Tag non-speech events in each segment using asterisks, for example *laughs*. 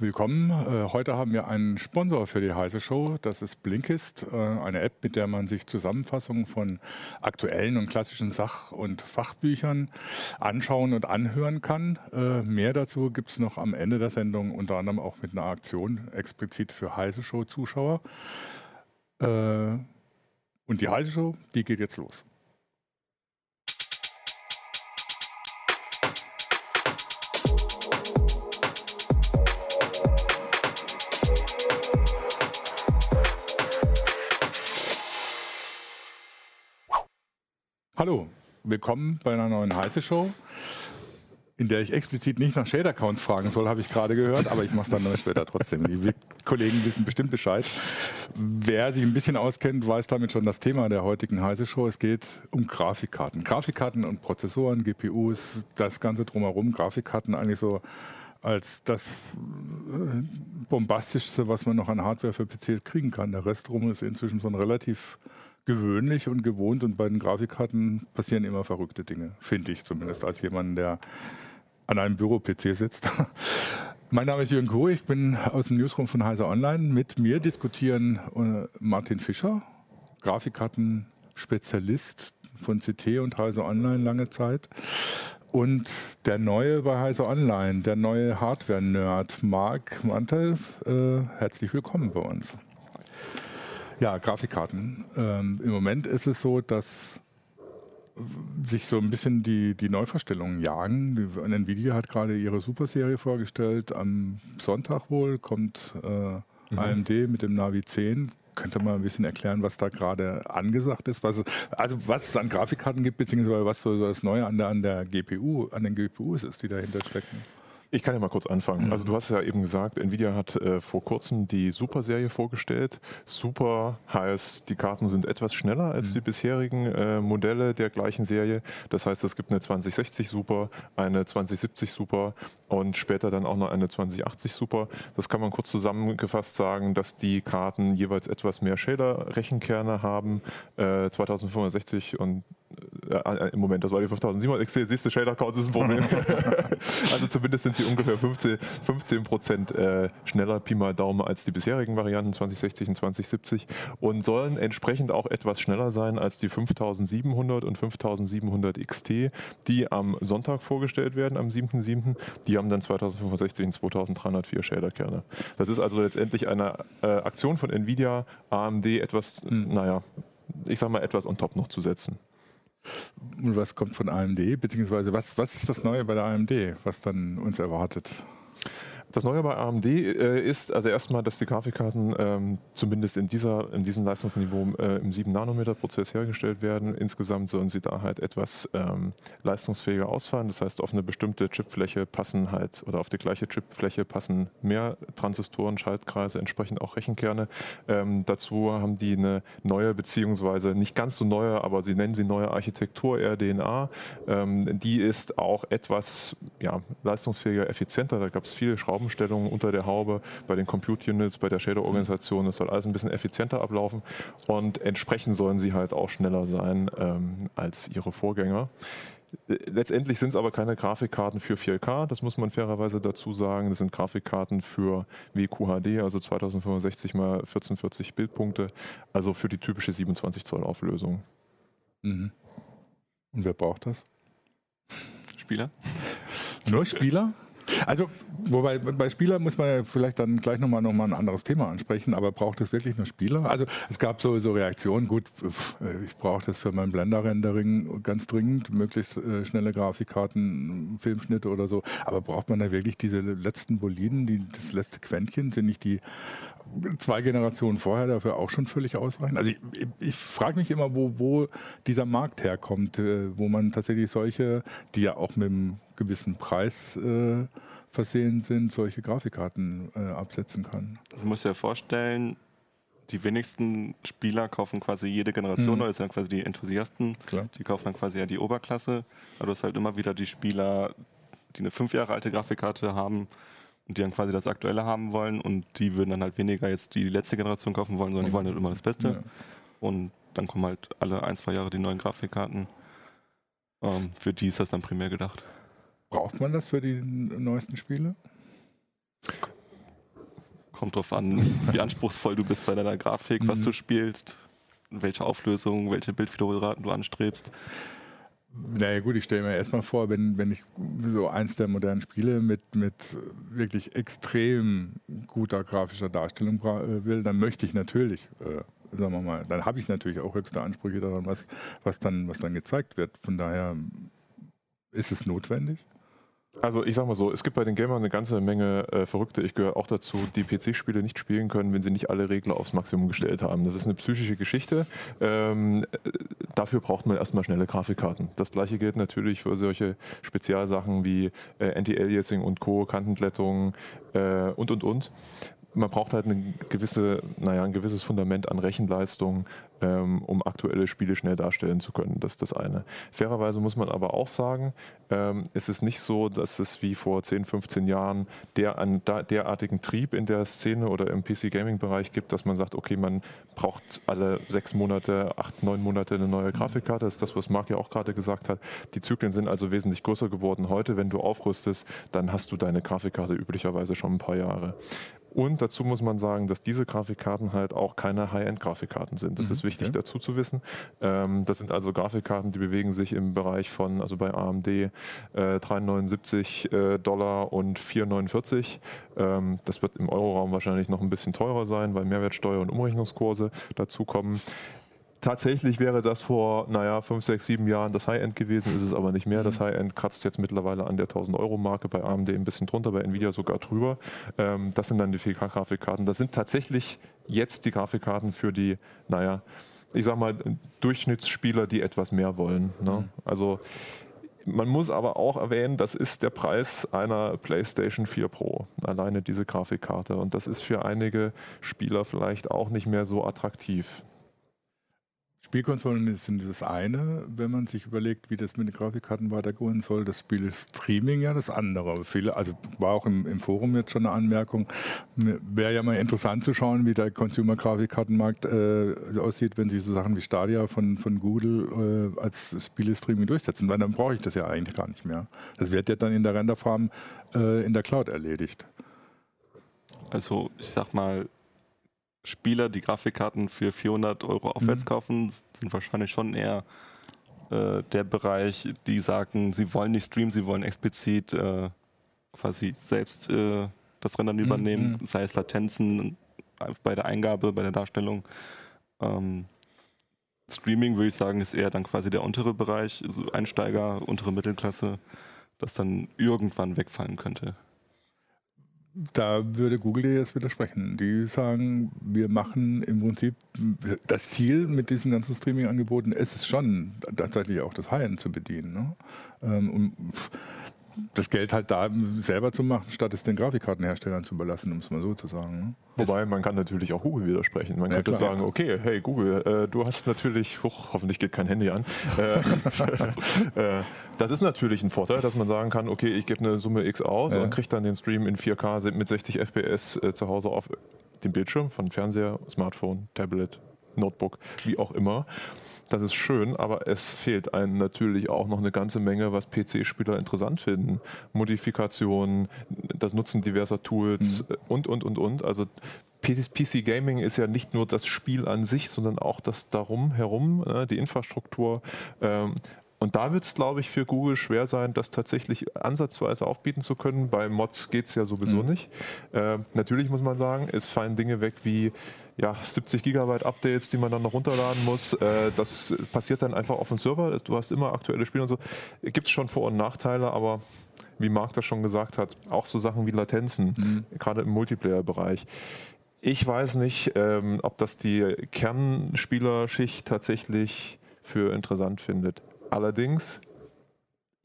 willkommen. Äh, heute haben wir einen Sponsor für die Heise Show. Das ist Blinkist, äh, eine App, mit der man sich Zusammenfassungen von aktuellen und klassischen Sach- und Fachbüchern anschauen und anhören kann. Äh, mehr dazu gibt es noch am Ende der Sendung, unter anderem auch mit einer Aktion explizit für Heise Show-Zuschauer. Und die Heise Show, die geht jetzt los. Hallo, willkommen bei einer neuen Heiße Show, in der ich explizit nicht nach Shade-Accounts fragen soll, habe ich gerade gehört, aber ich mache es dann später trotzdem. Die Kollegen wissen bestimmt Bescheid. Wer sich ein bisschen auskennt, weiß damit schon das Thema der heutigen Heiße Show. Es geht um Grafikkarten. Grafikkarten und Prozessoren, GPUs, das Ganze drumherum. Grafikkarten eigentlich so als das äh, bombastischste, was man noch an Hardware für PCs kriegen kann. Der Rest drum ist inzwischen so ein relativ gewöhnlich und gewohnt und bei den Grafikkarten passieren immer verrückte Dinge, finde ich zumindest als jemand, der an einem Büro-PC sitzt. *laughs* mein Name ist Jürgen Koh, ich bin aus dem Newsroom von Heiser Online. Mit mir diskutieren äh, Martin Fischer, Grafikkarten-Spezialist von CT und Heiser Online lange Zeit. Und der neue bei Heiser Online, der neue Hardware-Nerd, Marc Mantel, äh, herzlich willkommen bei uns. Ja, Grafikkarten. Ähm, Im Moment ist es so, dass sich so ein bisschen die, die Neuverstellungen jagen. Nvidia hat gerade ihre Super-Serie vorgestellt. Am Sonntag wohl kommt äh, mhm. AMD mit dem Navi 10. Könnte mal ein bisschen erklären, was da gerade angesagt ist, was es, also was es an Grafikkarten gibt, beziehungsweise was so das Neue an der, an der GPU, an den GPUs ist, die dahinter stecken. Ich kann ja mal kurz anfangen. Also du hast ja eben gesagt, Nvidia hat äh, vor kurzem die Super-Serie vorgestellt. Super heißt, die Karten sind etwas schneller als mhm. die bisherigen äh, Modelle der gleichen Serie. Das heißt, es gibt eine 2060 Super, eine 2070 Super und später dann auch noch eine 2080 Super. Das kann man kurz zusammengefasst sagen, dass die Karten jeweils etwas mehr Shader-Rechenkerne haben, äh, 2560 und äh, äh, im Moment, das war die 5700 XT, siehst du, Shader Counts ist ein Problem. *laughs* also zumindest sind sie ungefähr 15, 15 Prozent äh, schneller Pi mal Daumen als die bisherigen Varianten 2060 und 2070 und sollen entsprechend auch etwas schneller sein als die 5700 und 5700 XT, die am Sonntag vorgestellt werden, am 7.7. Die haben dann 2065 und 2304 Shader-Kerne. Das ist also letztendlich eine äh, Aktion von Nvidia, AMD etwas, hm. naja, ich sag mal, etwas on top noch zu setzen. Und was kommt von AMD, beziehungsweise was, was ist das Neue bei der AMD, was dann uns erwartet? Das Neue bei AMD äh, ist also erstmal, dass die Grafikkarten ähm, zumindest in, dieser, in diesem Leistungsniveau äh, im 7-Nanometer-Prozess hergestellt werden. Insgesamt sollen sie da halt etwas ähm, leistungsfähiger ausfallen. Das heißt, auf eine bestimmte Chipfläche passen halt oder auf die gleiche Chipfläche passen mehr Transistoren, Schaltkreise, entsprechend auch Rechenkerne. Ähm, dazu haben die eine neue, beziehungsweise nicht ganz so neue, aber sie nennen sie neue Architektur RDNA. Ähm, die ist auch etwas ja, leistungsfähiger, effizienter. Da gab es viele Schrauben Schraubenstellungen unter der Haube, bei den Compute Units, bei der Shader-Organisation. Das soll alles ein bisschen effizienter ablaufen und entsprechend sollen sie halt auch schneller sein ähm, als ihre Vorgänger. Letztendlich sind es aber keine Grafikkarten für 4K, das muss man fairerweise dazu sagen. Das sind Grafikkarten für WQHD, also 2065 mal 1440 Bildpunkte, also für die typische 27 Zoll Auflösung. Mhm. Und wer braucht das? Spieler? Nur Spieler? Also, wobei bei Spielern muss man ja vielleicht dann gleich nochmal noch mal ein anderes Thema ansprechen, aber braucht es wirklich nur Spieler? Also es gab sowieso Reaktionen, gut, ich brauche das für mein Blender-Rendering ganz dringend, möglichst äh, schnelle Grafikkarten, Filmschnitte oder so, aber braucht man da wirklich diese letzten Boliden, die, das letzte Quäntchen, sind nicht die zwei Generationen vorher dafür auch schon völlig ausreichend? Also ich, ich, ich frage mich immer, wo, wo dieser Markt herkommt, äh, wo man tatsächlich solche, die ja auch mit einem gewissen Preis äh, versehen sind, solche Grafikkarten äh, absetzen kann. Du musst dir vorstellen, die wenigsten Spieler kaufen quasi jede Generation, mhm. oder das sind quasi die Enthusiasten, Klar. die kaufen dann quasi ja die Oberklasse. Aber du hast halt immer wieder die Spieler, die eine fünf Jahre alte Grafikkarte haben und die dann quasi das Aktuelle haben wollen und die würden dann halt weniger jetzt die letzte Generation kaufen wollen, sondern die wollen halt immer das Beste. Ja. Und dann kommen halt alle ein, zwei Jahre die neuen Grafikkarten. Ähm, für die ist das dann primär gedacht. Braucht man das für die neuesten Spiele? Kommt drauf an, wie *laughs* anspruchsvoll du bist bei deiner Grafik, was mhm. du spielst, welche Auflösung, welche Bildwiederholraten du anstrebst. Naja gut, ich stelle mir erstmal vor, wenn, wenn ich so eins der modernen Spiele mit, mit wirklich extrem guter grafischer Darstellung äh, will, dann möchte ich natürlich, äh, sagen wir mal, dann habe ich natürlich auch höchste Ansprüche daran, was, was, dann, was dann gezeigt wird. Von daher ist es notwendig. Also ich sag mal so, es gibt bei den Gamern eine ganze Menge äh, Verrückte, ich gehöre auch dazu, die PC-Spiele nicht spielen können, wenn sie nicht alle Regler aufs Maximum gestellt haben. Das ist eine psychische Geschichte. Ähm, äh, dafür braucht man erstmal schnelle Grafikkarten. Das gleiche gilt natürlich für solche Spezialsachen wie äh, Anti-Aliasing und Co., Kantenglättung äh, und und und man braucht halt eine gewisse, naja, ein gewisses Fundament an Rechenleistung, ähm, um aktuelle Spiele schnell darstellen zu können. Das ist das eine. Fairerweise muss man aber auch sagen, ähm, es ist nicht so, dass es wie vor 10, 15 Jahren der, einen derartigen Trieb in der Szene oder im PC-Gaming-Bereich gibt, dass man sagt, okay, man braucht alle sechs Monate, acht, neun Monate eine neue Grafikkarte. Das ist das, was Marc ja auch gerade gesagt hat. Die Zyklen sind also wesentlich größer geworden heute. Wenn du aufrüstest, dann hast du deine Grafikkarte üblicherweise schon ein paar Jahre. Und dazu muss man sagen, dass diese Grafikkarten halt auch keine High-End-Grafikkarten sind. Das mhm, ist wichtig okay. dazu zu wissen. Ähm, das sind also Grafikkarten, die bewegen sich im Bereich von, also bei AMD äh, 379 äh, Dollar und 449. Ähm, das wird im Euroraum wahrscheinlich noch ein bisschen teurer sein, weil Mehrwertsteuer und Umrechnungskurse dazukommen. Tatsächlich wäre das vor, naja, 5, 6, 7 Jahren das High-End gewesen, ist es aber nicht mehr. Das mhm. High-End kratzt jetzt mittlerweile an der 1000-Euro-Marke, bei AMD ein bisschen drunter, bei Nvidia sogar drüber. Ähm, das sind dann die 4K-Grafikkarten. Das sind tatsächlich jetzt die Grafikkarten für die, naja, ich sag mal, Durchschnittsspieler, die etwas mehr wollen. Ne? Mhm. Also man muss aber auch erwähnen, das ist der Preis einer PlayStation 4 Pro, alleine diese Grafikkarte. Und das ist für einige Spieler vielleicht auch nicht mehr so attraktiv. Spielkonsolen sind das eine, wenn man sich überlegt, wie das mit den Grafikkarten weitergehen soll. Das Spiel Streaming ja das andere. Viele, also war auch im, im Forum jetzt schon eine Anmerkung. Wäre ja mal interessant zu schauen, wie der Consumer-Grafikkartenmarkt äh, aussieht, wenn sie so Sachen wie Stadia von, von Google äh, als Spiele-Streaming durchsetzen. Weil dann brauche ich das ja eigentlich gar nicht mehr. Das wird ja dann in der Renderfarm äh, in der Cloud erledigt. Also ich sag mal, Spieler, die Grafikkarten für 400 Euro aufwärts mhm. kaufen, sind wahrscheinlich schon eher äh, der Bereich, die sagen, sie wollen nicht streamen, sie wollen explizit äh, quasi selbst äh, das Rendern mhm. übernehmen, mhm. sei es Latenzen bei der Eingabe, bei der Darstellung. Ähm, Streaming würde ich sagen, ist eher dann quasi der untere Bereich, also Einsteiger, untere Mittelklasse, das dann irgendwann wegfallen könnte da würde Google dir jetzt widersprechen. Die sagen, wir machen im Prinzip das Ziel mit diesen ganzen Streaming-Angeboten ist es schon, tatsächlich auch das High-End zu bedienen. Ne? Ähm, und das Geld halt da selber zu machen, statt es den Grafikkartenherstellern zu überlassen, um es mal so zu sagen. Ne? Wobei man kann natürlich auch Google widersprechen. Man ja, könnte klar. sagen, okay, hey Google, äh, du hast natürlich, hoch, hoffentlich geht kein Handy an. Äh, *laughs* äh, das ist natürlich ein Vorteil, dass man sagen kann, okay, ich gebe eine Summe X aus ja. und kriege dann den Stream in 4K mit 60 FPS äh, zu Hause auf dem Bildschirm von Fernseher, Smartphone, Tablet, Notebook, wie auch immer. Das ist schön, aber es fehlt einem natürlich auch noch eine ganze Menge, was PC-Spieler interessant finden. Modifikationen, das Nutzen diverser Tools mhm. und, und, und, und. Also PC Gaming ist ja nicht nur das Spiel an sich, sondern auch das darum herum, ne, die Infrastruktur. Ähm, und da wird es, glaube ich, für Google schwer sein, das tatsächlich ansatzweise aufbieten zu können. Bei Mods geht es ja sowieso mhm. nicht. Äh, natürlich muss man sagen, es fallen Dinge weg wie ja, 70 Gigabyte Updates, die man dann noch runterladen muss. Äh, das passiert dann einfach auf dem Server. Du hast immer aktuelle Spiele und so. Gibt es schon Vor- und Nachteile, aber wie Marc das schon gesagt hat, auch so Sachen wie Latenzen, mhm. gerade im Multiplayer-Bereich. Ich weiß nicht, ähm, ob das die Kernspielerschicht tatsächlich für interessant findet. Allerdings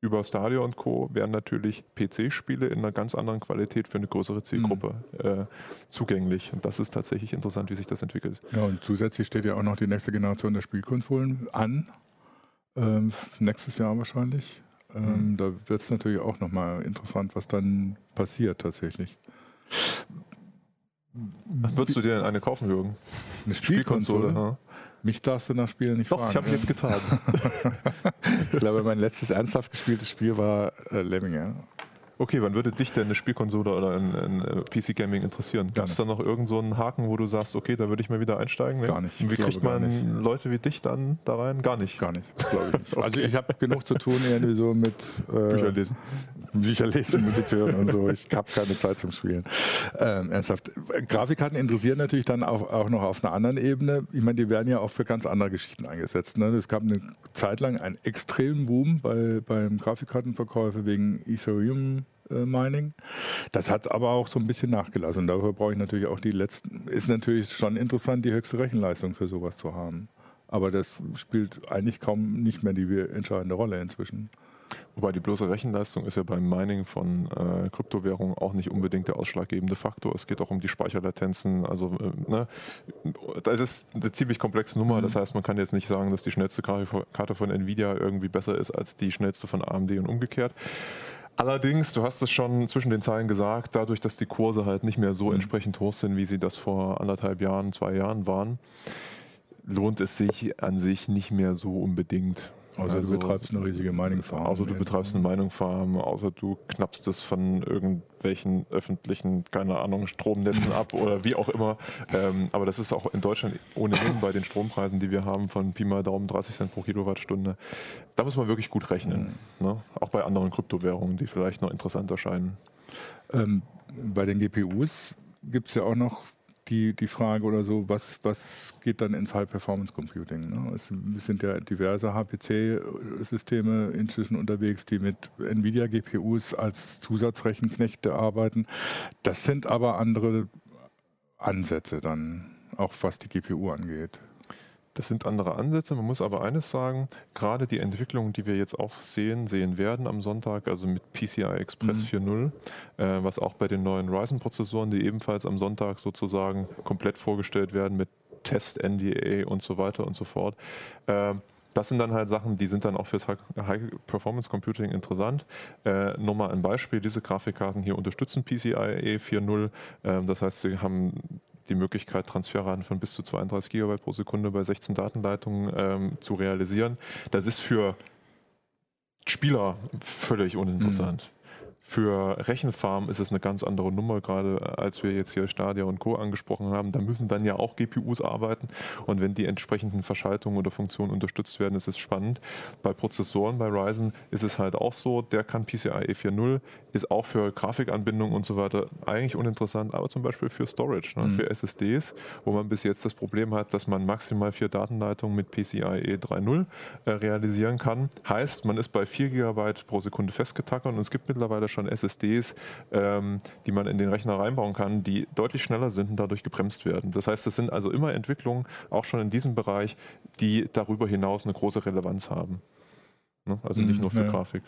über Stadia und Co. werden natürlich PC-Spiele in einer ganz anderen Qualität für eine größere Zielgruppe mhm. äh, zugänglich. Und das ist tatsächlich interessant, wie sich das entwickelt. Ja, und zusätzlich steht ja auch noch die nächste Generation der Spielkonsolen an. Ähm, nächstes Jahr wahrscheinlich. Ähm, mhm. Da wird es natürlich auch nochmal interessant, was dann passiert tatsächlich. Was würdest du dir denn eine kaufen, Jürgen? Eine Spielkonsole? Spielkonsole mich darfst du nach Spielen nicht Doch, fragen. ich habe jetzt getan. *laughs* *laughs* ich glaube, mein letztes ernsthaft gespieltes Spiel war äh, Lemminge. Okay, wann würde dich denn eine Spielkonsole oder ein, ein äh, PC-Gaming interessieren? Gibt es da noch irgendeinen so Haken, wo du sagst, okay, da würde ich mal wieder einsteigen? Nee? Gar nicht. Wie kriegt man Leute wie dich dann da rein? Gar nicht. Gar nicht, glaube ich nicht. okay. *laughs* Also ich habe genug zu tun irgendwie so mit äh, Bücher lesen. Bücher lesen, Musik hören und so. Ich habe keine Zeit zum Spielen. Ähm, ernsthaft. Grafikkarten interessieren natürlich dann auch, auch noch auf einer anderen Ebene. Ich meine, die werden ja auch für ganz andere Geschichten eingesetzt. Ne? Es gab eine Zeit lang einen extremen Boom bei, beim Grafikkartenverkäufe wegen Ethereum Mining. Das hat aber auch so ein bisschen nachgelassen. Und dafür brauche ich natürlich auch die letzten. Ist natürlich schon interessant, die höchste Rechenleistung für sowas zu haben. Aber das spielt eigentlich kaum nicht mehr die entscheidende Rolle inzwischen. Wobei die bloße Rechenleistung ist ja beim Mining von äh, Kryptowährungen auch nicht unbedingt der ausschlaggebende Faktor. Es geht auch um die Speicherlatenzen. Also äh, ne, das ist eine ziemlich komplexe Nummer. Mhm. Das heißt, man kann jetzt nicht sagen, dass die schnellste Karte von Nvidia irgendwie besser ist als die schnellste von AMD und umgekehrt. Allerdings, du hast es schon zwischen den Zeilen gesagt, dadurch, dass die Kurse halt nicht mehr so mhm. entsprechend hoch sind, wie sie das vor anderthalb Jahren, zwei Jahren waren, lohnt es sich an sich nicht mehr so unbedingt. Also, also, du betreibst eine riesige Mining-Farm. Also du betreibst eine Mining-Farm, außer du knappst es von irgendwelchen öffentlichen, keine Ahnung, Stromnetzen ab *laughs* oder wie auch immer. Ähm, aber das ist auch in Deutschland ohnehin bei den Strompreisen, die wir haben, von Pi mal Daumen 30 Cent pro Kilowattstunde. Da muss man wirklich gut rechnen. Mhm. Ne? Auch bei anderen Kryptowährungen, die vielleicht noch interessant erscheinen. Ähm, bei den GPUs gibt es ja auch noch die, die Frage oder so, was, was geht dann ins High-Performance-Computing? Ne? Es sind ja diverse HPC-Systeme inzwischen unterwegs, die mit NVIDIA-GPUs als Zusatzrechenknechte arbeiten. Das sind aber andere Ansätze dann, auch was die GPU angeht. Das sind andere Ansätze. Man muss aber eines sagen, gerade die Entwicklung, die wir jetzt auch sehen, sehen werden am Sonntag, also mit PCI Express mhm. 4.0, äh, was auch bei den neuen Ryzen-Prozessoren, die ebenfalls am Sonntag sozusagen komplett vorgestellt werden mit Test, NDA und so weiter und so fort. Äh, das sind dann halt Sachen, die sind dann auch fürs High-Performance Computing interessant. Äh, nur mal ein Beispiel, diese Grafikkarten hier unterstützen PCIe 4.0. Äh, das heißt, sie haben die Möglichkeit, Transferraten von bis zu 32 GB pro Sekunde bei 16 Datenleitungen ähm, zu realisieren. Das ist für Spieler völlig uninteressant. Für Rechenfarmen ist es eine ganz andere Nummer, gerade äh, als wir jetzt hier Stadia und Co. angesprochen haben. Da müssen dann ja auch GPUs arbeiten und wenn die entsprechenden Verschaltungen oder Funktionen unterstützt werden, ist es spannend. Bei Prozessoren, bei Ryzen ist es halt auch so, der kann PCIe 4.0, ist auch für Grafikanbindung und so weiter eigentlich uninteressant, aber zum Beispiel für Storage, ne, mhm. für SSDs, wo man bis jetzt das Problem hat, dass man maximal vier Datenleitungen mit PCIe 3.0 äh, realisieren kann. Heißt, man ist bei 4 GB pro Sekunde festgetackert und es gibt mittlerweile schon SSDs, ähm, die man in den Rechner reinbauen kann, die deutlich schneller sind und dadurch gebremst werden. Das heißt, es sind also immer Entwicklungen, auch schon in diesem Bereich, die darüber hinaus eine große Relevanz haben. Ne? Also nicht mhm, nur für ja. Grafik.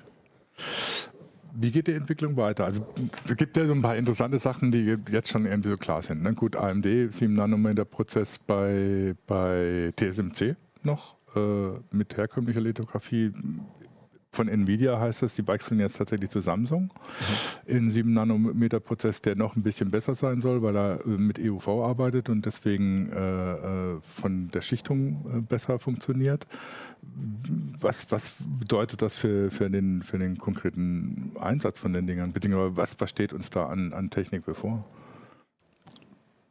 Wie geht die Entwicklung weiter? Also es gibt ja so ein paar interessante Sachen, die jetzt schon irgendwie so klar sind. Ne? Gut, AMD, 7 Nanometer Prozess bei, bei TSMC noch äh, mit herkömmlicher Lithografie von Nvidia heißt es, die wechseln jetzt tatsächlich zu Samsung mhm. in 7 Nanometer Prozess, der noch ein bisschen besser sein soll, weil er äh, mit EUV arbeitet und deswegen äh, äh, von der Schichtung äh, besser funktioniert. Was, was bedeutet das für, für, den, für den konkreten Einsatz von den Dingern? Beziehungsweise was, was steht uns da an, an Technik bevor?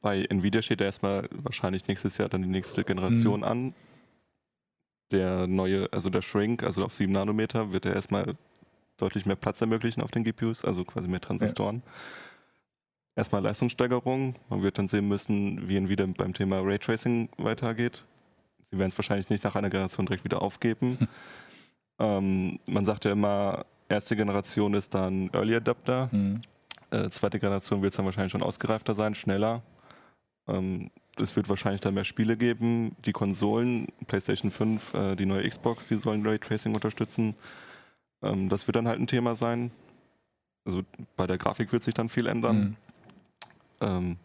Bei Nvidia steht ja erstmal wahrscheinlich nächstes Jahr dann die nächste Generation mhm. an der neue, also der Shrink, also auf 7 Nanometer, wird er erstmal deutlich mehr Platz ermöglichen auf den GPUs, also quasi mehr Transistoren. Ja. Erstmal Leistungssteigerung. Man wird dann sehen müssen, wie wieder beim Thema Raytracing weitergeht. Sie werden es wahrscheinlich nicht nach einer Generation direkt wieder aufgeben. *laughs* ähm, man sagt ja immer, erste Generation ist dann Early Adapter. Mhm. Äh, zweite Generation wird es dann wahrscheinlich schon ausgereifter sein, schneller. Ähm, es wird wahrscheinlich dann mehr Spiele geben. Die Konsolen, PlayStation 5, äh, die neue Xbox, die sollen Raytracing unterstützen. Ähm, das wird dann halt ein Thema sein. Also bei der Grafik wird sich dann viel ändern. Mhm. Ähm,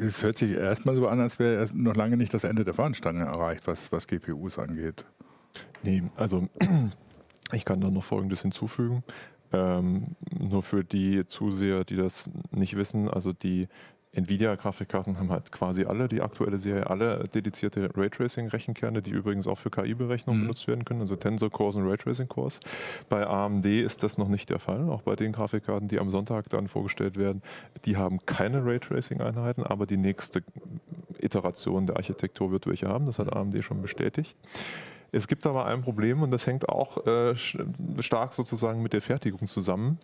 es hört sich erstmal so an, als wäre noch lange nicht das Ende der Fahnenstange erreicht, was, was GPUs angeht. Nee, also *clears throat* ich kann da noch Folgendes hinzufügen. Ähm, nur für die Zuseher, die das nicht wissen, also die Nvidia-Grafikkarten haben halt quasi alle, die aktuelle Serie, alle dedizierte Raytracing-Rechenkerne, die übrigens auch für KI-Berechnungen mhm. benutzt werden können, also Tensor-Cores und Raytracing-Cores. Bei AMD ist das noch nicht der Fall, auch bei den Grafikkarten, die am Sonntag dann vorgestellt werden. Die haben keine Raytracing-Einheiten, aber die nächste Iteration der Architektur wird welche haben, das hat AMD schon bestätigt. Es gibt aber ein Problem und das hängt auch äh, stark sozusagen mit der Fertigung zusammen.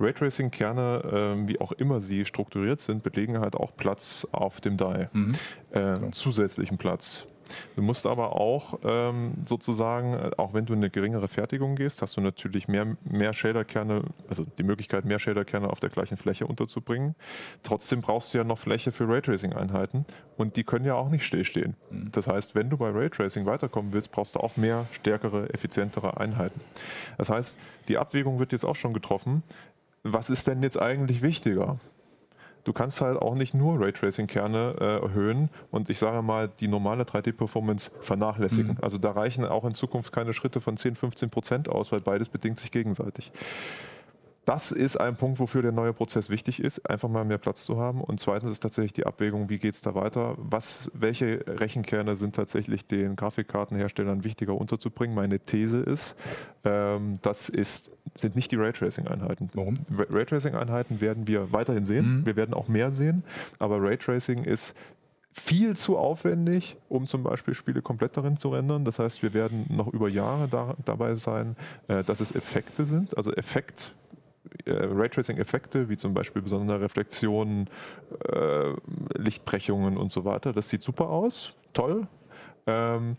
Raytracing-Kerne, äh, wie auch immer sie strukturiert sind, belegen halt auch Platz auf dem Die, mhm. äh, zusätzlichen Platz. Du musst aber auch ähm, sozusagen, äh, auch wenn du eine geringere Fertigung gehst, hast du natürlich mehr, mehr Shaderkerne, also die Möglichkeit, mehr Shaderkerne auf der gleichen Fläche unterzubringen. Trotzdem brauchst du ja noch Fläche für Raytracing-Einheiten und die können ja auch nicht stillstehen. Mhm. Das heißt, wenn du bei Raytracing weiterkommen willst, brauchst du auch mehr stärkere, effizientere Einheiten. Das heißt, die Abwägung wird jetzt auch schon getroffen. Was ist denn jetzt eigentlich wichtiger? Du kannst halt auch nicht nur Raytracing-Kerne äh, erhöhen und ich sage mal die normale 3D-Performance vernachlässigen. Mhm. Also da reichen auch in Zukunft keine Schritte von 10, 15 Prozent aus, weil beides bedingt sich gegenseitig. Das ist ein Punkt, wofür der neue Prozess wichtig ist, einfach mal mehr Platz zu haben. Und zweitens ist tatsächlich die Abwägung, wie geht es da weiter? Was, welche Rechenkerne sind tatsächlich den Grafikkartenherstellern wichtiger unterzubringen? Meine These ist, ähm, das ist, sind nicht die Raytracing-Einheiten. Warum? Raytracing-Einheiten werden wir weiterhin sehen. Mhm. Wir werden auch mehr sehen. Aber Raytracing ist viel zu aufwendig, um zum Beispiel Spiele komplett darin zu rendern. Das heißt, wir werden noch über Jahre da, dabei sein, äh, dass es Effekte sind, also Effekt äh, Raytracing-Effekte, wie zum Beispiel besondere Reflexionen, äh, Lichtbrechungen und so weiter. Das sieht super aus, toll. Ähm,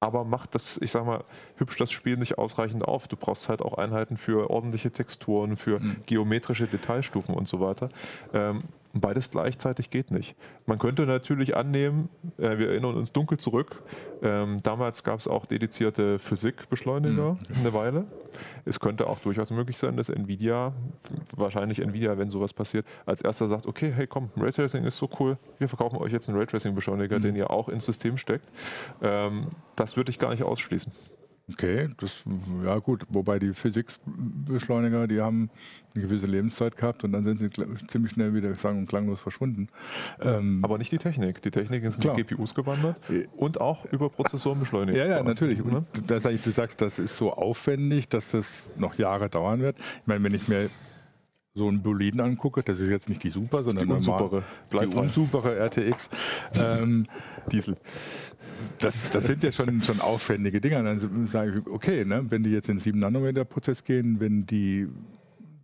aber macht das, ich sag mal, hübsch das Spiel nicht ausreichend auf. Du brauchst halt auch Einheiten für ordentliche Texturen, für mhm. geometrische Detailstufen und so weiter. Ähm, Beides gleichzeitig geht nicht. Man könnte natürlich annehmen, äh, wir erinnern uns dunkel zurück, ähm, damals gab es auch dedizierte Physikbeschleuniger mhm. eine Weile. Es könnte auch durchaus möglich sein, dass Nvidia, wahrscheinlich Nvidia, wenn sowas passiert, als erster sagt, okay, hey komm, Raytracing ist so cool, wir verkaufen euch jetzt einen Raytracing-Beschleuniger, mhm. den ihr auch ins System steckt. Ähm, das würde ich gar nicht ausschließen. Okay, das, ja gut, wobei die Physikbeschleuniger, die haben eine gewisse Lebenszeit gehabt und dann sind sie ziemlich schnell wieder sang- und klanglos verschwunden. Ähm, Aber nicht die Technik. Die Technik ist in die GPUs gewandert und auch über Prozessoren beschleunigt. Ja, ja, natürlich. Und das, du sagst, das ist so aufwendig, dass das noch Jahre dauern wird. Ich meine, wenn ich mir so einen Boliden angucke, das ist jetzt nicht die Super, sondern die unsupere, die unsupere RTX ähm, *laughs* Diesel. Das, das, sind ja schon, schon aufwendige Dinge. Dann sage ich, okay, ne, wenn die jetzt in den 7-Nanometer-Prozess gehen, wenn die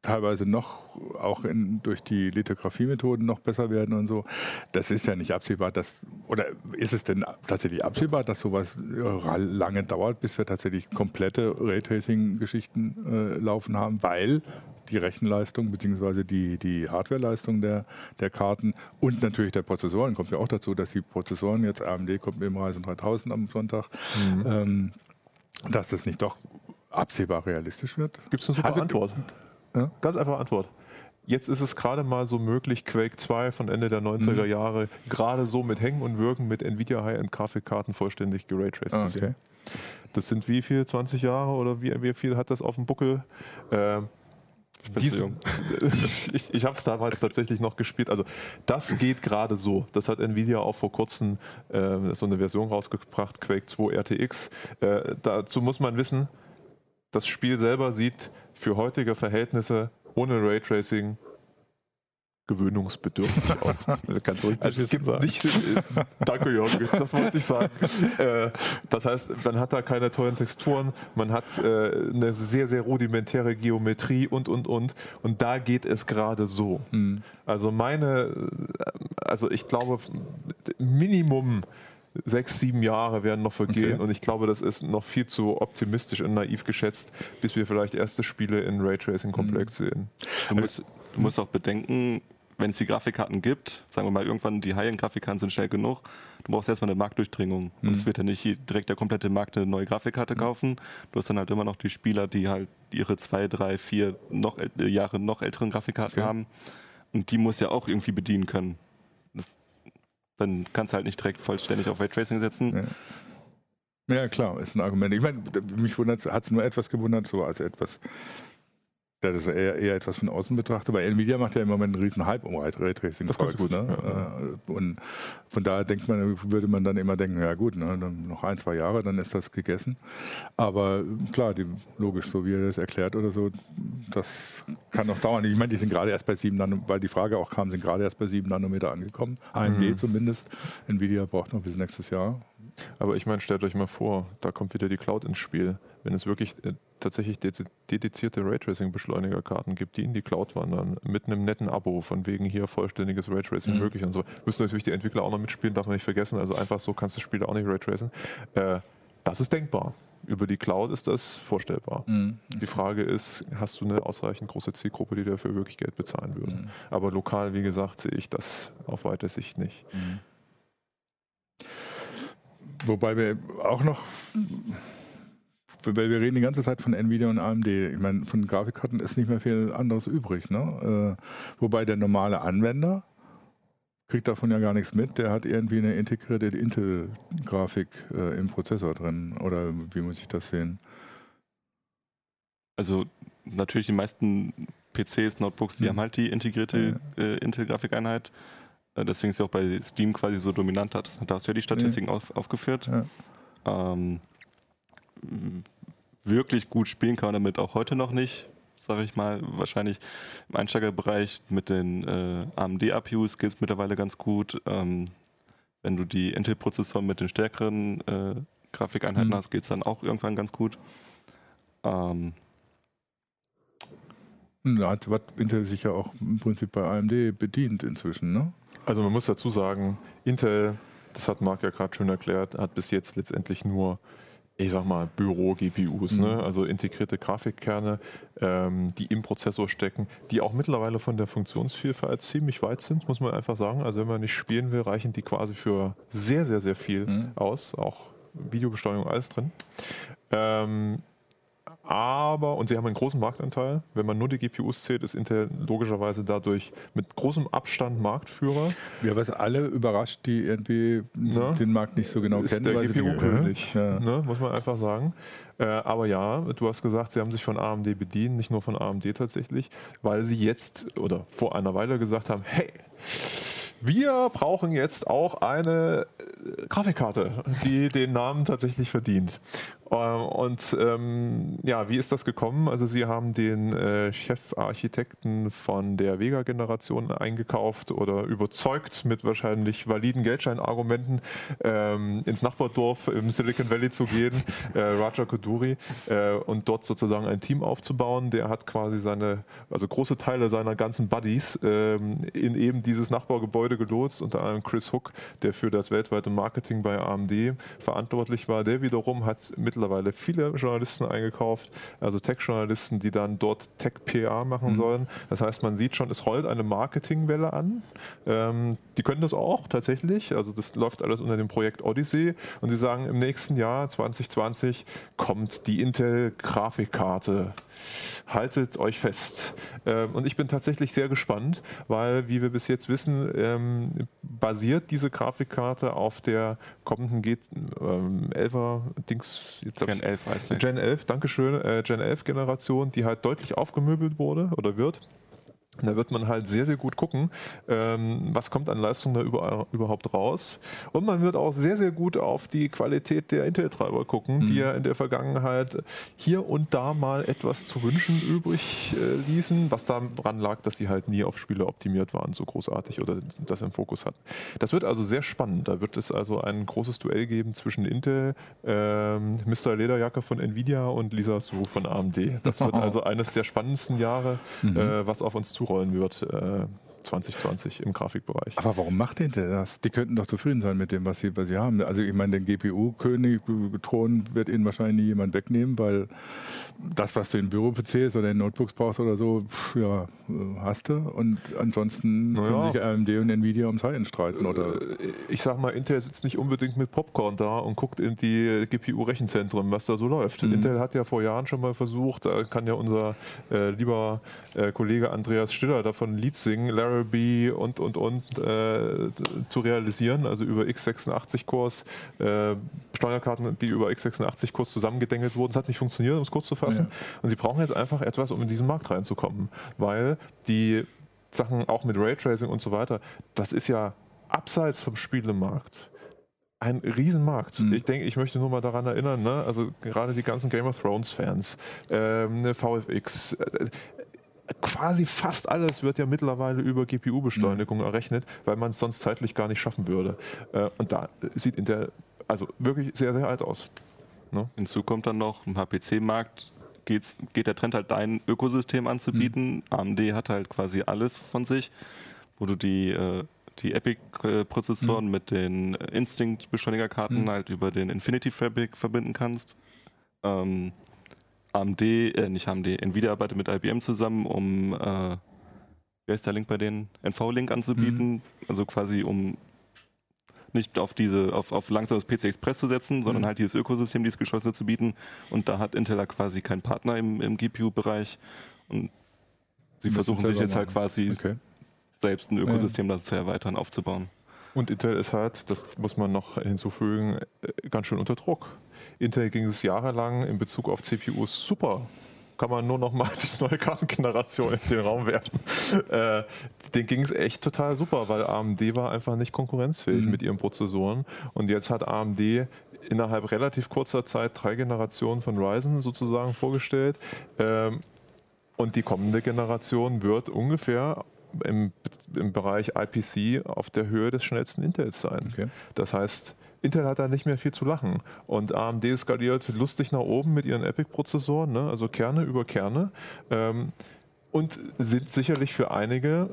teilweise noch auch in, durch die Lithografie-Methoden noch besser werden und so. Das ist ja nicht absehbar, dass, oder ist es denn tatsächlich absehbar, dass sowas lange dauert, bis wir tatsächlich komplette Raytracing-Geschichten äh, laufen haben, weil die Rechenleistung bzw. die, die Hardwareleistung der, der Karten und natürlich der Prozessoren kommt ja auch dazu, dass die Prozessoren, jetzt AMD kommt mit dem Ryzen 3000 am Sonntag, mhm. ähm, dass das nicht doch absehbar realistisch wird. Gibt es eine super also, Antwort? Ja? Ganz einfache Antwort. Jetzt ist es gerade mal so möglich, Quake 2 von Ende der 90er mhm. Jahre gerade so mit Hängen und Wirken mit Nvidia High-End-Grafikkarten vollständig geraytraced ah, okay. zu sehen. Das sind wie viel? 20 Jahre oder wie, wie viel hat das auf dem Buckel? Äh, dies, *laughs* ich ich habe es damals tatsächlich noch gespielt. Also das geht gerade so. Das hat Nvidia auch vor kurzem äh, so eine Version rausgebracht, Quake 2 RTX. Äh, dazu muss man wissen, das Spiel selber sieht für heutige Verhältnisse ohne Raytracing gewöhnungsbedürftig aus. *laughs* Ganz ruhig also es gibt sagen. nicht. danke, Jörg, das wollte ich sagen. *laughs* Äh, das heißt, man hat da keine tollen Texturen, man hat äh, eine sehr, sehr rudimentäre Geometrie und, und, und. Und da geht es gerade so. Mhm. Also meine, also ich glaube, Minimum sechs, sieben Jahre werden noch vergehen okay. und ich glaube, das ist noch viel zu optimistisch und naiv geschätzt, bis wir vielleicht erste Spiele in Raytracing-Komplex mhm. sehen. Du musst, du musst auch bedenken, wenn es die Grafikkarten gibt, sagen wir mal, irgendwann die High-End-Grafikkarten sind schnell genug, du brauchst erstmal eine Marktdurchdringung. Mhm. Und es wird ja nicht direkt der komplette Markt eine neue Grafikkarte mhm. kaufen. Du hast dann halt immer noch die Spieler, die halt ihre zwei, drei, vier noch, äh, Jahre noch älteren Grafikkarten okay. haben. Und die muss ja auch irgendwie bedienen können. Das, dann kannst du halt nicht direkt vollständig auf Raytracing setzen. Ja. ja. klar, ist ein Argument. Ich meine, mich hat es nur etwas gewundert, so als etwas das ist eher, eher etwas von außen betrachtet, weil Nvidia macht ja im Moment einen riesen Hype um Raytracing. Das kommt gut. Ne? Ja. Äh, und von daher denkt man, würde man dann immer denken, ja gut, ne, dann noch ein, zwei Jahre, dann ist das gegessen. Aber klar, die, logisch, so wie er das erklärt oder so, das kann noch dauern. Ich meine, die sind gerade erst bei sieben Nanometer, weil die Frage auch kam, sind gerade erst bei sieben Nanometer angekommen. AMD mhm. zumindest. Nvidia braucht noch bis nächstes Jahr. Aber ich meine, stellt euch mal vor, da kommt wieder die Cloud ins Spiel. Wenn es wirklich äh, tatsächlich dedizierte Raytracing-Beschleunigerkarten gibt, die in die Cloud wandern, mit einem netten Abo, von wegen hier vollständiges Raytracing mhm. möglich und so, müssen natürlich die Entwickler auch noch mitspielen, darf man nicht vergessen. Also einfach so kannst du das Spiel auch nicht Raytracen. Äh, das ist denkbar. Über die Cloud ist das vorstellbar. Mhm. Die Frage ist, hast du eine ausreichend große Zielgruppe, die dafür wirklich Geld bezahlen würde? Mhm. Aber lokal, wie gesagt, sehe ich das auf weite Sicht nicht. Mhm. Wobei wir auch noch, weil wir reden die ganze Zeit von Nvidia und AMD. Ich meine, von Grafikkarten ist nicht mehr viel anderes übrig. Ne? Äh, wobei der normale Anwender kriegt davon ja gar nichts mit. Der hat irgendwie eine integrierte Intel-Grafik äh, im Prozessor drin. Oder wie muss ich das sehen? Also natürlich die meisten PCs, Notebooks, die hm. haben halt die integrierte ja. äh, Intel-Grafikeinheit. Äh, deswegen ist ja auch bei Steam quasi so dominant hat. Da hast du ja die Statistiken ja. Auf, aufgeführt. Ja. Ähm, wirklich gut spielen kann man damit auch heute noch nicht, sage ich mal. Wahrscheinlich im Einsteigerbereich mit den äh, AMD-APUs geht es mittlerweile ganz gut. Ähm, wenn du die Intel-Prozessoren mit den stärkeren äh, Grafikeinheiten mhm. hast, geht es dann auch irgendwann ganz gut. Ähm, da hat Intel sich ja auch im Prinzip bei AMD bedient inzwischen, ne? Also man muss dazu sagen, Intel, das hat Marc ja gerade schon erklärt, hat bis jetzt letztendlich nur ich sag mal, Büro-GPUs, ne? mhm. ne? also integrierte Grafikkerne, ähm, die im Prozessor stecken, die auch mittlerweile von der Funktionsvielfalt ziemlich weit sind, muss man einfach sagen. Also wenn man nicht spielen will, reichen die quasi für sehr, sehr, sehr viel mhm. aus, auch Videobesteuerung, alles drin. Ähm, aber, und sie haben einen großen Marktanteil. Wenn man nur die GPUs zählt, ist Intel logischerweise dadurch mit großem Abstand Marktführer. Ja, was alle überrascht, die irgendwie Na? den Markt nicht so genau ist kennen. Der GPU-König, ja. ne, muss man einfach sagen. Äh, aber ja, du hast gesagt, sie haben sich von AMD bedient, nicht nur von AMD tatsächlich, weil sie jetzt oder vor einer Weile gesagt haben, hey, wir brauchen jetzt auch eine äh, Grafikkarte, die den Namen tatsächlich verdient. Ähm, und ähm, ja, wie ist das gekommen? Also Sie haben den äh, Chefarchitekten von der Vega-Generation eingekauft oder überzeugt mit wahrscheinlich validen Geldscheinargumenten ähm, ins Nachbardorf im Silicon Valley zu gehen, äh, Raja Koduri, äh, und dort sozusagen ein Team aufzubauen. Der hat quasi seine, also große Teile seiner ganzen Buddies ähm, in eben dieses Nachbargebäude gelotst, unter anderem Chris Hook, der für das weltweite Marketing bei AMD verantwortlich war. Der wiederum hat mittlerweile mittlerweile viele Journalisten eingekauft, also Tech-Journalisten, die dann dort Tech-PA machen mhm. sollen. Das heißt, man sieht schon, es rollt eine Marketingwelle an. Ähm, die können das auch tatsächlich. Also das läuft alles unter dem Projekt Odyssey. Und sie sagen, im nächsten Jahr 2020 kommt die Intel-Grafikkarte haltet euch fest. Ähm, und ich bin tatsächlich sehr gespannt, weil, wie wir bis jetzt wissen, ähm, basiert diese Grafikkarte auf der kommenden G ähm, 11er Dings. Gen 11 heißt Gen 11, Dankeschön, äh, Gen 11 Generation, die halt deutlich aufgemöbelt wurde oder wird. Da wird man halt sehr, sehr gut gucken, ähm, was kommt an Leistung da über, überhaupt raus. Und man wird auch sehr, sehr gut auf die Qualität der Intel-Treiber gucken, mhm. die ja in der Vergangenheit hier und da mal etwas zu wünschen übrig äh, ließen, was daran lag, dass sie halt nie auf Spiele optimiert waren, so großartig oder das im Fokus hatten. Das wird also sehr spannend. Da wird es also ein großes Duell geben zwischen Intel, ähm, Mr. Lederjacke von Nvidia und Lisa Su von AMD. Das *laughs* wird also eines der spannendsten Jahre, mhm. äh, was auf uns zu zurollen wird. Äh, 2020 im Grafikbereich. Aber warum macht Intel das? Die könnten doch zufrieden sein mit dem, was sie, was sie haben. Also ich meine, den GPU-König, Thron wird ihnen wahrscheinlich nie jemand wegnehmen, weil das, was du in Büro-PCs oder in Notebooks brauchst oder so, ja, hast du. Und ansonsten naja. können sich AMD und Nvidia um Science streiten, oder? Äh, ich sag mal, Intel sitzt nicht unbedingt mit Popcorn da und guckt in die GPU-Rechenzentren, was da so läuft. Mhm. Intel hat ja vor Jahren schon mal versucht, da kann ja unser äh, lieber äh, Kollege Andreas Stiller davon Lied singen, Larry Parity und, und, und äh, zu realisieren, also über x86-Cores, äh, Steuerkarten, die über x86-Cores zusammengedengelt wurden. Das hat nicht funktioniert, um es kurz zu fassen. Ja. Und sie brauchen jetzt einfach etwas, um in diesen Markt reinzukommen, weil die Sachen auch mit Raytracing und so weiter, das ist ja abseits vom Spielemarkt ein Riesenmarkt. Mhm. Ich denke, ich möchte nur mal daran erinnern, ne? also gerade die ganzen Game of Thrones-Fans, ähm, VFX, äh, quasi fast alles wird ja mittlerweile über GPU-Beschleunigung mhm. errechnet, weil man es sonst zeitlich gar nicht schaffen würde. Äh, und da sieht Intel also wirklich sehr, sehr alt aus. Ne? Hinzu kommt dann noch im HPC-Markt geht der Trend halt dein Ökosystem anzubieten. Mhm. AMD hat halt quasi alles von sich, wo du die äh, die Epic-Prozessoren mhm. mit den Instinct-Beschleunigerkarten mhm. halt über den Infinity Fabric verbinden kannst. Ähm, AMD, äh, nicht AMD, Nvidia arbeitet mit IBM zusammen, um, äh, wie heißt der Link bei denen? NV-Link anzubieten, mhm. also quasi um nicht auf diese, auf, auf langsames PC Express zu setzen, sondern mhm. halt dieses Ökosystem, dieses Geschlossene zu bieten. Und da hat Intel quasi keinen Partner im, im GPU-Bereich. Und sie versuchen sich jetzt halt quasi okay selbst ein Ökosystem ja. das zu erweitern, aufzubauen. Und Intel ist halt, das muss man noch hinzufügen, äh, ganz schön unter Druck. Intel ging es jahrelang in Bezug auf CPUs super. Kann man nur noch mal *laughs* die neue Kartengeneration in den Raum werfen. Äh, den ging es echt total super, weil AMD war einfach nicht konkurrenzfähig mhm. mit ihren Prozessoren. Und jetzt hat AMD innerhalb relativ kurzer Zeit drei Generationen von Ryzen sozusagen vorgestellt. Ähm, und die kommende Generation wird ungefähr im, im Bereich IPC auf der Höhe des schnellsten Intels sein. Okay. Das heißt, Intel hat da nicht mehr viel zu lachen. Und AMD skaliert lustig nach oben mit ihren EPIC-Prozessoren, ne? also Kerne über Kerne. Ähm, und sind sicherlich für einige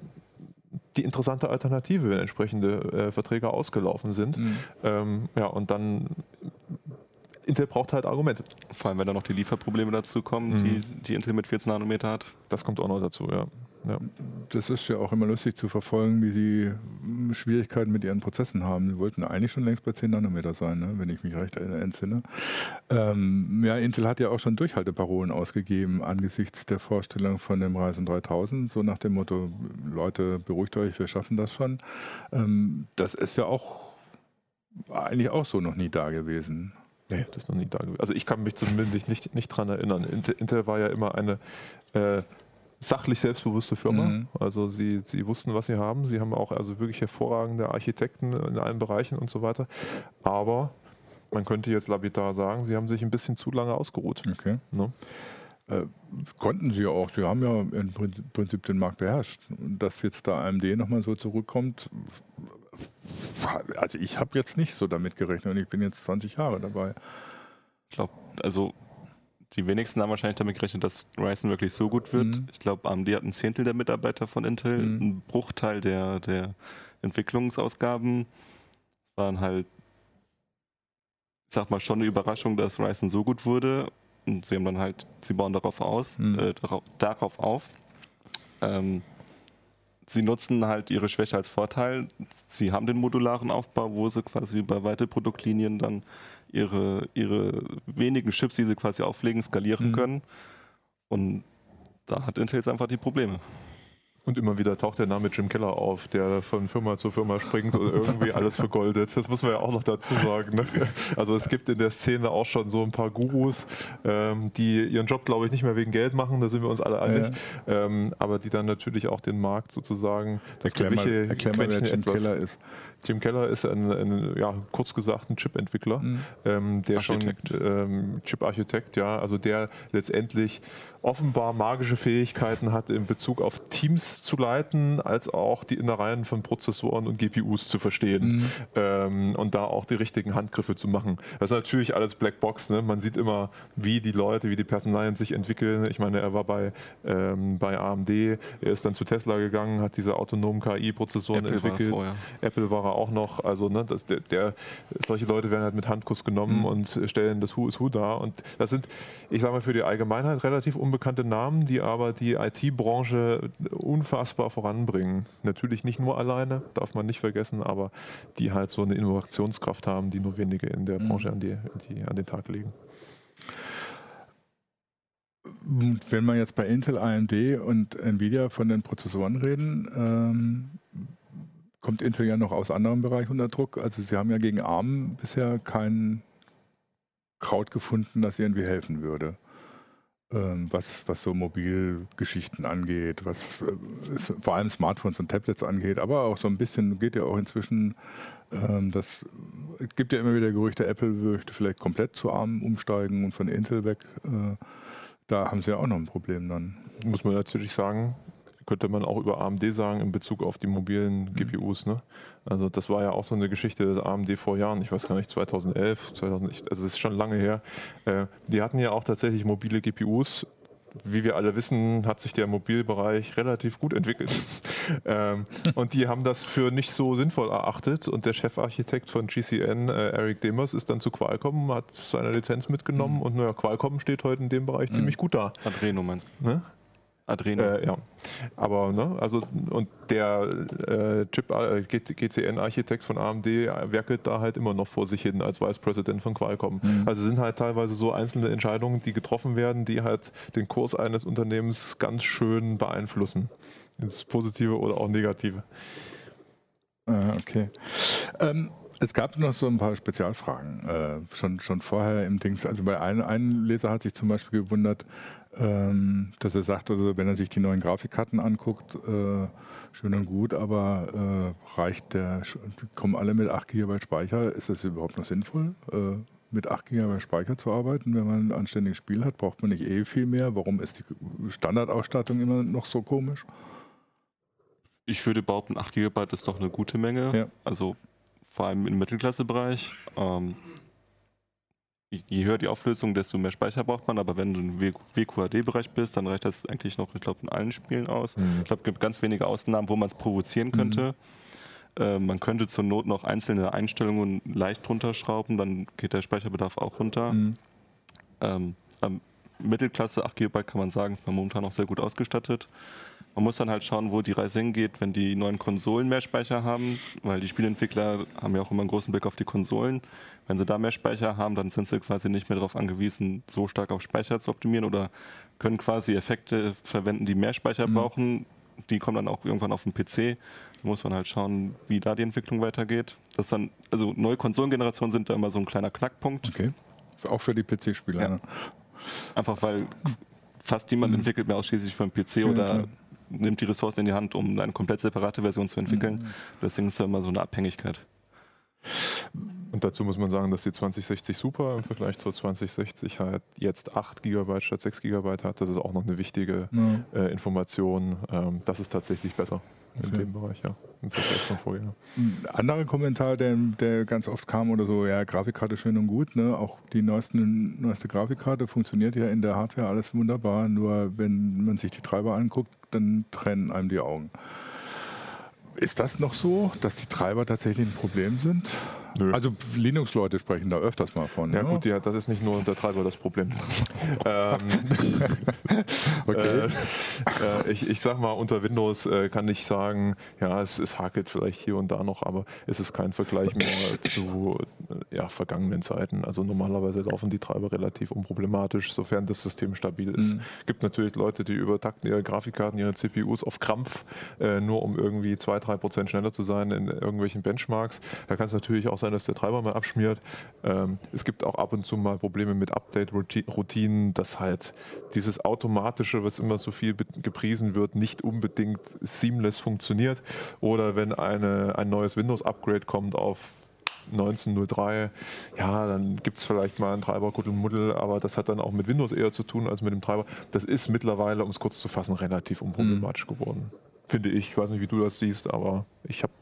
die interessante Alternative, wenn entsprechende äh, Verträge ausgelaufen sind. Mhm. Ähm, ja, und dann Intel braucht halt Argumente. Vor allem, wenn da noch die Lieferprobleme dazu kommen, mhm. die, die Intel mit 14 Nanometer hat. Das kommt auch noch dazu, ja. Ja. Das ist ja auch immer lustig zu verfolgen, wie sie Schwierigkeiten mit ihren Prozessen haben. Sie wollten eigentlich schon längst bei 10 Nanometer sein, ne? wenn ich mich recht entsinne. Ähm, ja, Intel hat ja auch schon Durchhalteparolen ausgegeben angesichts der Vorstellung von dem Ryzen 3000, so nach dem Motto, Leute, beruhigt euch, wir schaffen das schon. Ähm, das ist ja auch eigentlich auch so noch nie da gewesen. Nee, das ist noch nie da gewesen. Also ich kann mich zumindest nicht, nicht dran erinnern. Intel, Intel war ja immer eine äh, sachlich selbstbewusste Firma. Mhm. Also sie, sie wussten, was sie haben. Sie haben auch also wirklich hervorragende Architekten in allen Bereichen und so weiter. Aber man könnte jetzt lapidar sagen, sie haben sich ein bisschen zu lange ausgeruht. Okay. Ne? Äh, konnten sie auch. Sie haben ja im Prinzip den Markt beherrscht. Dass jetzt da AMD nochmal so zurückkommt, also ich habe jetzt nicht so damit gerechnet und ich bin jetzt 20 Jahre dabei. Ich glaube, also die wenigsten haben wahrscheinlich damit gerechnet, dass Ryzen wirklich so gut wird. Mhm. Ich glaube, AMD hat ein Zehntel der Mitarbeiter von Intel, mhm. ein Bruchteil der, der Entwicklungsausgaben. Waren halt, ich sag mal, schon eine Überraschung, dass Ryzen so gut wurde. Und sie haben dann halt, sie bauen darauf aus, mhm. äh, darauf, darauf, auf. Ähm, sie nutzen halt ihre Schwäche als Vorteil. Sie haben den modularen Aufbau, wo sie quasi bei weite Produktlinien dann ihre, ihre wenigen Chips, die sie quasi auflegen, skalieren mhm. können. Und da hat Intel jetzt einfach die Probleme. Und immer wieder taucht der Name Jim Keller auf, der von Firma zu Firma springt und irgendwie *laughs* alles vergoldet. Das muss man ja auch noch dazu sagen. Ne? Also es gibt in der Szene auch schon so ein paar Gurus, ähm, die ihren Job, glaube ich, nicht mehr wegen Geld machen, da sind wir uns alle einig, ja. ähm, aber die dann natürlich auch den Markt sozusagen das erklär mal, erklär mal, wer Jim Keller ist. Tim Keller ist ein, ein ja, kurz gesagt ein Chip-Entwickler, mhm. ähm, der Architekt. schon ähm, Chip-Architekt, ja, also der letztendlich offenbar magische Fähigkeiten hat in Bezug auf Teams zu leiten, als auch die Innereien von Prozessoren und GPUs zu verstehen mhm. ähm, und da auch die richtigen Handgriffe zu machen. Das ist natürlich alles Blackbox. Ne? Man sieht immer, wie die Leute, wie die Personalien sich entwickeln. Ich meine, er war bei, ähm, bei AMD, er ist dann zu Tesla gegangen, hat diese autonomen KI-Prozessoren entwickelt. War Apple war er auch noch. Also ne, das, der, der, solche Leute werden halt mit Handkuss genommen mhm. und stellen das Who is Who dar. Und das sind, ich sage mal, für die Allgemeinheit relativ unbekannte Namen, die aber die IT-Branche unfassbar voranbringen. Natürlich nicht nur alleine, darf man nicht vergessen, aber die halt so eine Innovationskraft haben, die nur wenige in der mhm. Branche an, die, die, an den Tag legen. wenn wir jetzt bei Intel, AMD und Nvidia von den Prozessoren reden, ähm, kommt Intel ja noch aus anderen Bereichen unter Druck. Also sie haben ja gegen ARM bisher kein Kraut gefunden, das irgendwie helfen würde. Ähm, was, was so Mobilgeschichten angeht, was äh, vor allem Smartphones und Tablets angeht, aber auch so ein bisschen geht ja auch inzwischen, ähm, das es gibt ja immer wieder Gerüchte, Apple möchte vielleicht komplett zu ARM umsteigen und von Intel weg. Äh, da haben sie ja auch noch ein Problem dann. Muss man natürlich sagen, könnte man auch über AMD sagen in Bezug auf die mobilen mhm. GPUs. Ne? Also das war ja auch so eine Geschichte des AMD vor Jahren, ich weiß gar nicht, 2011, 2000, also es ist schon lange her. Äh, die hatten ja auch tatsächlich mobile GPUs. Wie wir alle wissen, hat sich der Mobilbereich relativ gut entwickelt. *laughs* ähm, und die haben das für nicht so sinnvoll erachtet. Und der Chefarchitekt von GCN, äh, Eric Demers, ist dann zu Qualcomm, hat seine Lizenz mitgenommen. Mhm. Und naja, Qualcomm steht heute in dem Bereich mhm. ziemlich gut da. Adreno meinst du? Ne? Adreno. Äh, ja. Aber, ne, also, und der äh, Chip, äh, GCN-Architekt von AMD werkelt da halt immer noch vor sich hin als Vice President von Qualcomm. Mhm. Also sind halt teilweise so einzelne Entscheidungen, die getroffen werden, die halt den Kurs eines Unternehmens ganz schön beeinflussen. Ins Positive oder auch Negative. Ah, okay. Ähm, es gab noch so ein paar Spezialfragen, äh, schon, schon vorher im Dings. Also bei einem, einem Leser hat sich zum Beispiel gewundert, ähm, dass er sagt, also wenn er sich die neuen Grafikkarten anguckt, äh, schön und gut, aber äh, reicht der, kommen alle mit 8 GB Speicher, ist das überhaupt noch sinnvoll? Äh, mit 8 GB Speicher zu arbeiten, wenn man ein anständiges Spiel hat, braucht man nicht eh viel mehr. Warum ist die Standardausstattung immer noch so komisch? Ich würde behaupten, 8 GB ist doch eine gute Menge. Ja. Also vor allem im Mittelklassebereich. Ähm, je höher die Auflösung, desto mehr Speicher braucht man. Aber wenn du im WQAD-Bereich bist, dann reicht das eigentlich noch, ich glaube, in allen Spielen aus. Mhm. Ich glaube, es gibt ganz wenige Ausnahmen, wo man es provozieren könnte. Mhm. Äh, man könnte zur Not noch einzelne Einstellungen leicht runterschrauben, dann geht der Speicherbedarf auch runter. Mhm. Ähm, Mittelklasse 8 GB kann man sagen, ist man momentan noch sehr gut ausgestattet. Man muss dann halt schauen, wo die Reise hingeht, wenn die neuen Konsolen mehr Speicher haben, weil die Spielentwickler haben ja auch immer einen großen Blick auf die Konsolen. Wenn sie da mehr Speicher haben, dann sind sie quasi nicht mehr darauf angewiesen, so stark auf Speicher zu optimieren oder können quasi Effekte verwenden, die mehr Speicher mhm. brauchen. Die kommen dann auch irgendwann auf den PC. Da muss man halt schauen, wie da die Entwicklung weitergeht. Das dann, also neue Konsolengenerationen sind da immer so ein kleiner Knackpunkt. Okay. Auch für die PC-Spieler. Ja. Ne? Einfach weil fast niemand mhm. entwickelt mehr ausschließlich für einen PC ja, oder klar. Nimmt die Ressourcen in die Hand, um eine komplett separate Version zu entwickeln. Mhm. Deswegen ist da immer so eine Abhängigkeit. Und dazu muss man sagen, dass die 2060 Super im Vergleich zur 2060 halt jetzt 8 GB statt 6 GB hat. Das ist auch noch eine wichtige ja. äh, Information. Ähm, das ist tatsächlich besser okay. in dem Bereich, ja. Im Vergleich zum Vorjahr. Ein anderer Kommentar, der, der ganz oft kam oder so, ja, Grafikkarte schön und gut, ne? Auch die neuesten, neueste Grafikkarte funktioniert ja in der Hardware alles wunderbar, nur wenn man sich die Treiber anguckt, dann trennen einem die Augen. Ist das noch so, dass die Treiber tatsächlich ein Problem sind? Nö. Also Linux-Leute sprechen da öfters mal von. Ja, ne? gut, ja, das ist nicht nur der Treiber das Problem. *laughs* ähm, *laughs* okay. Äh, äh, ich, ich sag mal, unter Windows äh, kann ich sagen, ja, es, es hakelt vielleicht hier und da noch, aber es ist kein Vergleich mehr *laughs* zu äh, ja, vergangenen Zeiten. Also normalerweise laufen die Treiber relativ unproblematisch, sofern das System stabil ist. Es mhm. gibt natürlich Leute, die übertakten ihre Grafikkarten, ihre CPUs auf Krampf, nur um irgendwie 2-3% schneller zu sein in irgendwelchen Benchmarks. Da kann es natürlich auch sein, dass der Treiber mal abschmiert. Ähm, es gibt auch ab und zu mal Probleme mit Update-Routinen, dass halt dieses Automatische, was immer so viel gepriesen wird, nicht unbedingt seamless funktioniert. Oder wenn eine, ein neues Windows-Upgrade kommt auf 1903, ja, dann gibt es vielleicht mal einen Treiber Kuddelmuddel, aber das hat dann auch mit Windows eher zu tun als mit dem Treiber. Das ist mittlerweile, um es kurz zu fassen, relativ unproblematisch mhm. geworden. Finde ich. Ich weiß nicht, wie du das siehst, aber ich habe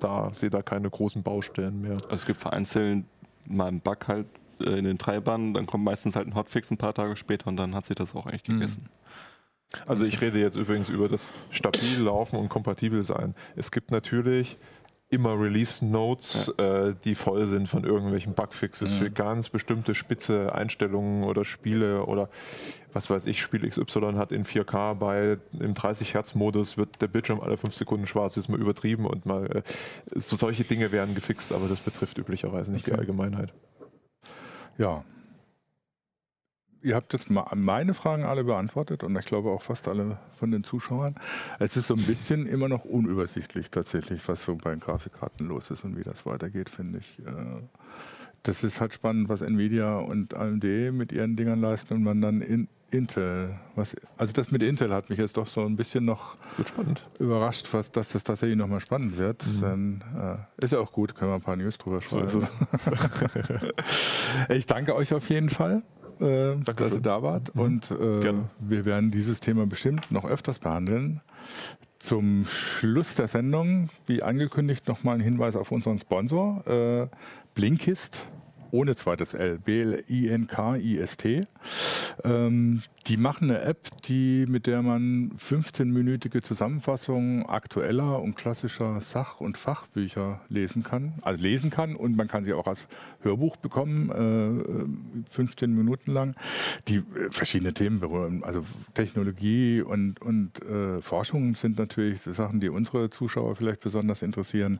da sehe da keine großen Baustellen mehr. Es gibt vereinzelt mal einen Bug halt äh, in den Treibern, dann kommt meistens halt ein Hotfix ein paar Tage später und dann hat sich das auch eigentlich mhm. gegessen. Also ich rede jetzt übrigens über das stabil laufen und kompatibel sein. Es gibt natürlich immer Release-Notes, ja. äh, die voll sind von irgendwelchen Bugfixes mhm. für ganz bestimmte spitze Einstellungen oder Spiele oder was weiß ich, Spiel XY hat in 4K bei im 30 Hertz Modus wird der Bildschirm alle fünf Sekunden schwarz, ist mal übertrieben und mal äh, so solche Dinge werden gefixt, aber das betrifft üblicherweise nicht okay. die Allgemeinheit. Ja. Ihr habt jetzt meine Fragen alle beantwortet und ich glaube auch fast alle von den Zuschauern. Es ist so ein bisschen immer noch unübersichtlich tatsächlich, was so bei den Grafikkarten los ist und wie das weitergeht, finde ich. Äh, das ist halt spannend, was Nvidia und AMD mit ihren Dingern leisten und man dann in Intel, was, also das mit Intel hat mich jetzt doch so ein bisschen noch überrascht, was, dass das tatsächlich nochmal spannend wird. Mhm. Dann, äh, ist ja auch gut, können wir ein paar News drüber schreiben. So *laughs* ich danke euch auf jeden Fall äh, dass ihr da wart. Mhm. Und äh, wir werden dieses Thema bestimmt noch öfters behandeln. Zum Schluss der Sendung, wie angekündigt, nochmal ein Hinweis auf unseren Sponsor, äh, Blinkist ohne zweites L, B-L-I-N-K-I-S-T. Ähm, die machen eine App, die, mit der man 15-minütige Zusammenfassungen aktueller und klassischer Sach- und Fachbücher lesen kann. Also lesen kann und man kann sie auch als Hörbuch bekommen, äh, 15 Minuten lang, die äh, verschiedene Themen berühren. Also Technologie und, und äh, Forschung sind natürlich Sachen, die unsere Zuschauer vielleicht besonders interessieren.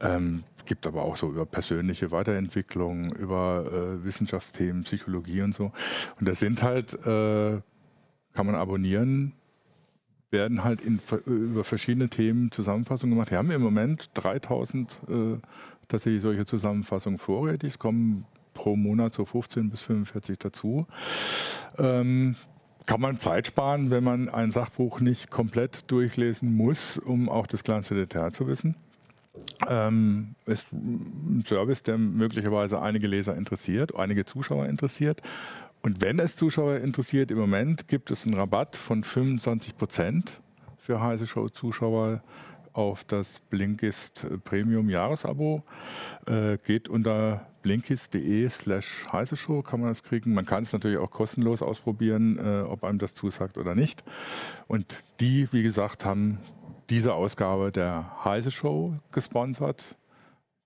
Ähm, gibt aber auch so über persönliche Weiterentwicklung, über äh, Wissenschaftsthemen, Psychologie und so. Und das sind halt, äh, kann man abonnieren, werden halt in, über verschiedene Themen Zusammenfassungen gemacht. Wir haben im Moment 3000 äh, tatsächlich solche Zusammenfassungen vorrätig. Es kommen pro Monat so 15 bis 45 dazu. Ähm, kann man Zeit sparen, wenn man ein Sachbuch nicht komplett durchlesen muss, um auch das kleinste Detail zu wissen. Ähm, ist ein Service, der möglicherweise einige Leser interessiert, einige Zuschauer interessiert. Und wenn es Zuschauer interessiert, im Moment gibt es einen Rabatt von 25 Prozent für Heise Show Zuschauer auf das Blinkist Premium Jahresabo. Äh, geht unter blinkist.de slash Heise Show kann man das kriegen. Man kann es natürlich auch kostenlos ausprobieren, äh, ob einem das zusagt oder nicht. Und die, wie gesagt, haben diese Ausgabe der Heise Show gesponsert,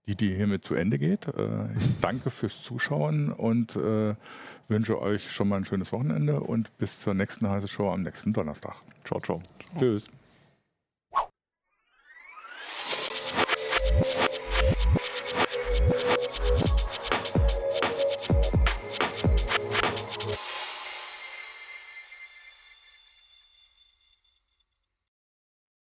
die, die hiermit zu Ende geht. Äh, ich danke fürs Zuschauen und äh, wünsche euch schon mal ein schönes Wochenende und bis zur nächsten Heise Show am nächsten Donnerstag. Ciao, ciao. Tschüss.